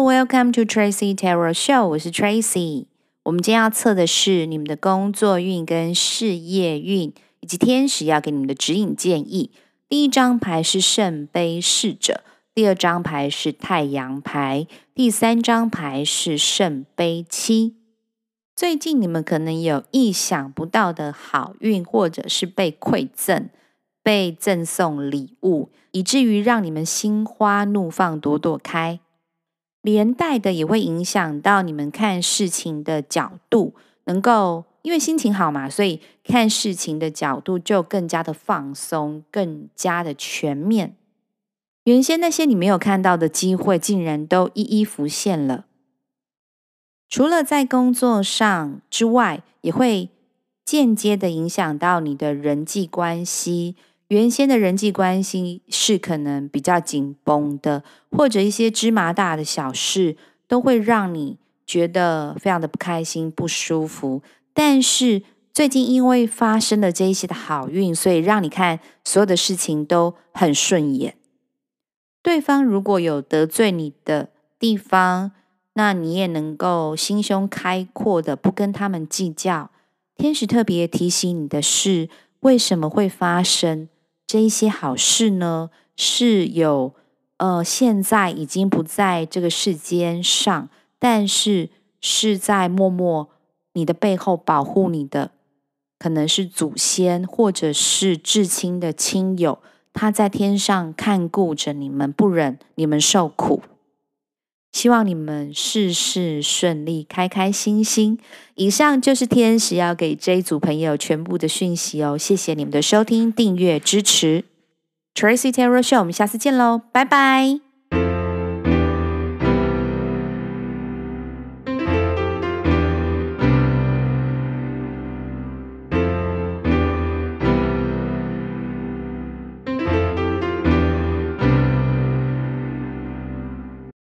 Welcome to Tracy Tarot Show。我是 Tracy。我们今天要测的是你们的工作运跟事业运，以及天使要给你们的指引建议。第一张牌是圣杯侍者，第二张牌是太阳牌，第三张牌是圣杯七。最近你们可能有意想不到的好运，或者是被馈赠、被赠送礼物，以至于让你们心花怒放、朵朵开。连带的也会影响到你们看事情的角度，能够因为心情好嘛，所以看事情的角度就更加的放松，更加的全面。原先那些你没有看到的机会，竟然都一一浮现了。除了在工作上之外，也会间接的影响到你的人际关系。原先的人际关系是可能比较紧绷的，或者一些芝麻大的小事都会让你觉得非常的不开心、不舒服。但是最近因为发生了这一些的好运，所以让你看所有的事情都很顺眼。对方如果有得罪你的地方，那你也能够心胸开阔的不跟他们计较。天使特别提醒你的是，为什么会发生？这一些好事呢，是有呃，现在已经不在这个世间上，但是是在默默你的背后保护你的，可能是祖先或者是至亲的亲友，他在天上看顾着你们，不忍你们受苦。希望你们事事顺利，开开心心。以上就是天使要给这一组朋友全部的讯息哦。谢谢你们的收听、订阅、支持。Tracy Taylor Show，我们下次见喽，拜拜。